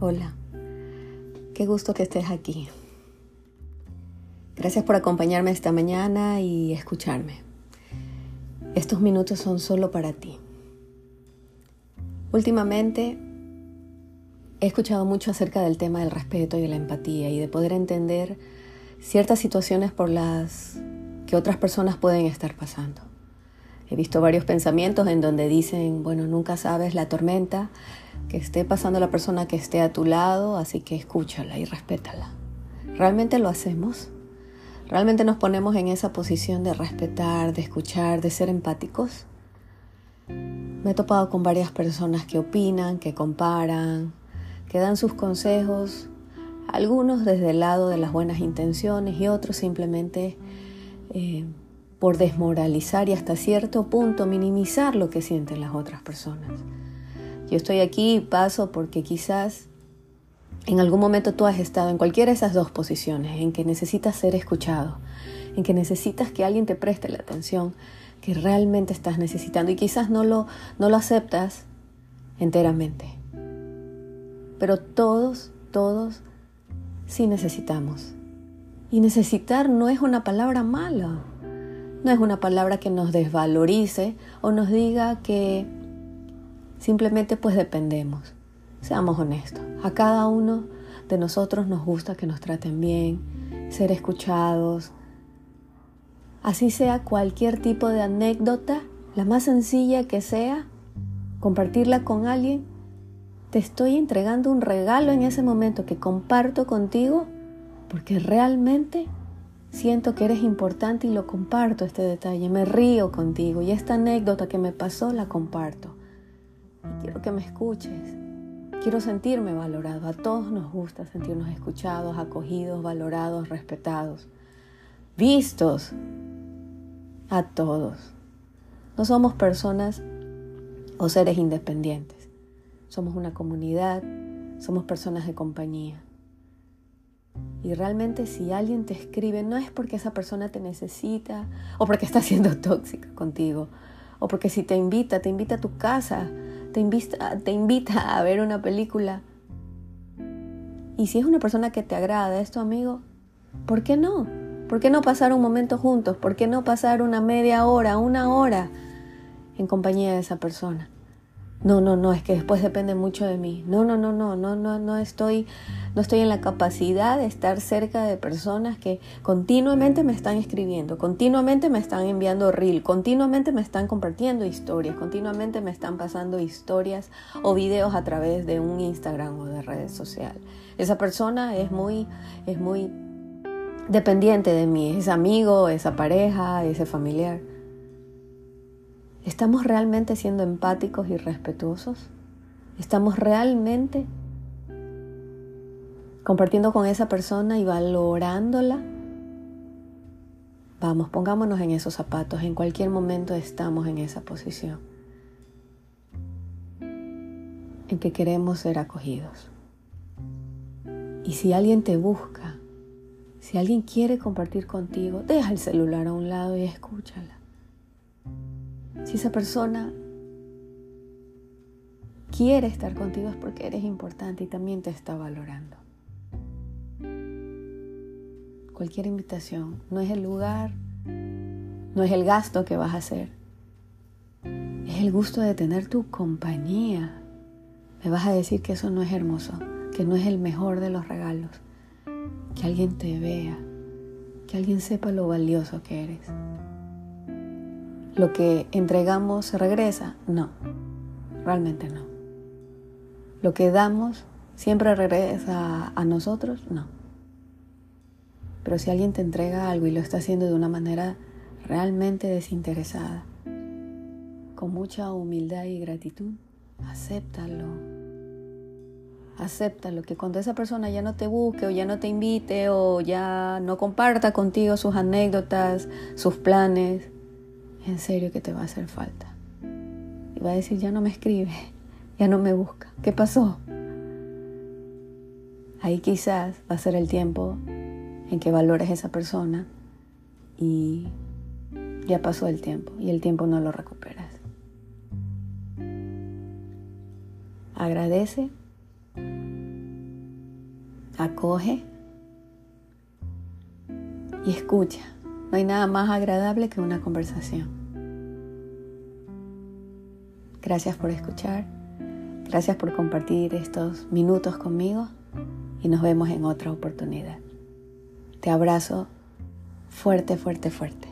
Hola, qué gusto que estés aquí. Gracias por acompañarme esta mañana y escucharme. Estos minutos son solo para ti. Últimamente he escuchado mucho acerca del tema del respeto y de la empatía y de poder entender ciertas situaciones por las que otras personas pueden estar pasando. He visto varios pensamientos en donde dicen, bueno, nunca sabes la tormenta que esté pasando la persona que esté a tu lado, así que escúchala y respétala. ¿Realmente lo hacemos? ¿Realmente nos ponemos en esa posición de respetar, de escuchar, de ser empáticos? Me he topado con varias personas que opinan, que comparan, que dan sus consejos, algunos desde el lado de las buenas intenciones y otros simplemente eh, por desmoralizar y hasta cierto punto minimizar lo que sienten las otras personas. Yo estoy aquí y paso porque quizás en algún momento tú has estado en cualquiera de esas dos posiciones, en que necesitas ser escuchado, en que necesitas que alguien te preste la atención que realmente estás necesitando y quizás no lo, no lo aceptas enteramente. Pero todos, todos sí necesitamos. Y necesitar no es una palabra mala. No es una palabra que nos desvalorice o nos diga que simplemente pues dependemos. Seamos honestos. A cada uno de nosotros nos gusta que nos traten bien, ser escuchados. Así sea cualquier tipo de anécdota, la más sencilla que sea, compartirla con alguien, te estoy entregando un regalo en ese momento que comparto contigo porque realmente Siento que eres importante y lo comparto este detalle. Me río contigo y esta anécdota que me pasó la comparto. Y quiero que me escuches. Quiero sentirme valorado. A todos nos gusta sentirnos escuchados, acogidos, valorados, respetados, vistos. A todos. No somos personas o seres independientes. Somos una comunidad, somos personas de compañía. Y realmente si alguien te escribe, no es porque esa persona te necesita o porque está siendo tóxica contigo, o porque si te invita, te invita a tu casa, te invita, te invita a ver una película. Y si es una persona que te agrada, es tu amigo, ¿por qué no? ¿Por qué no pasar un momento juntos? ¿Por qué no pasar una media hora, una hora en compañía de esa persona? No, no, no, es que después depende mucho de mí. No, no, no, no, no, no, no estoy, no estoy en la capacidad de estar cerca de personas que continuamente me están escribiendo, continuamente me están enviando reel, continuamente me están compartiendo historias, continuamente me están pasando historias o videos a través de un Instagram o de redes sociales. Esa persona es muy, es muy dependiente de mí, es amigo, esa pareja, ese familiar. ¿Estamos realmente siendo empáticos y respetuosos? ¿Estamos realmente compartiendo con esa persona y valorándola? Vamos, pongámonos en esos zapatos. En cualquier momento estamos en esa posición en que queremos ser acogidos. Y si alguien te busca, si alguien quiere compartir contigo, deja el celular a un lado y escúchala. Si esa persona quiere estar contigo es porque eres importante y también te está valorando. Cualquier invitación no es el lugar, no es el gasto que vas a hacer. Es el gusto de tener tu compañía. Me vas a decir que eso no es hermoso, que no es el mejor de los regalos. Que alguien te vea, que alguien sepa lo valioso que eres lo que entregamos regresa? No, realmente no. Lo que damos siempre regresa a nosotros? No. Pero si alguien te entrega algo y lo está haciendo de una manera realmente desinteresada, con mucha humildad y gratitud, acéptalo. Acéptalo, que cuando esa persona ya no te busque o ya no te invite o ya no comparta contigo sus anécdotas, sus planes, en serio que te va a hacer falta. Y va a decir, ya no me escribe, ya no me busca. ¿Qué pasó? Ahí quizás va a ser el tiempo en que valores a esa persona y ya pasó el tiempo y el tiempo no lo recuperas. acoge y escucha. No hay nada más agradable que una conversación. Gracias por escuchar. Gracias por compartir estos minutos conmigo y nos vemos en otra oportunidad. Te abrazo fuerte, fuerte, fuerte.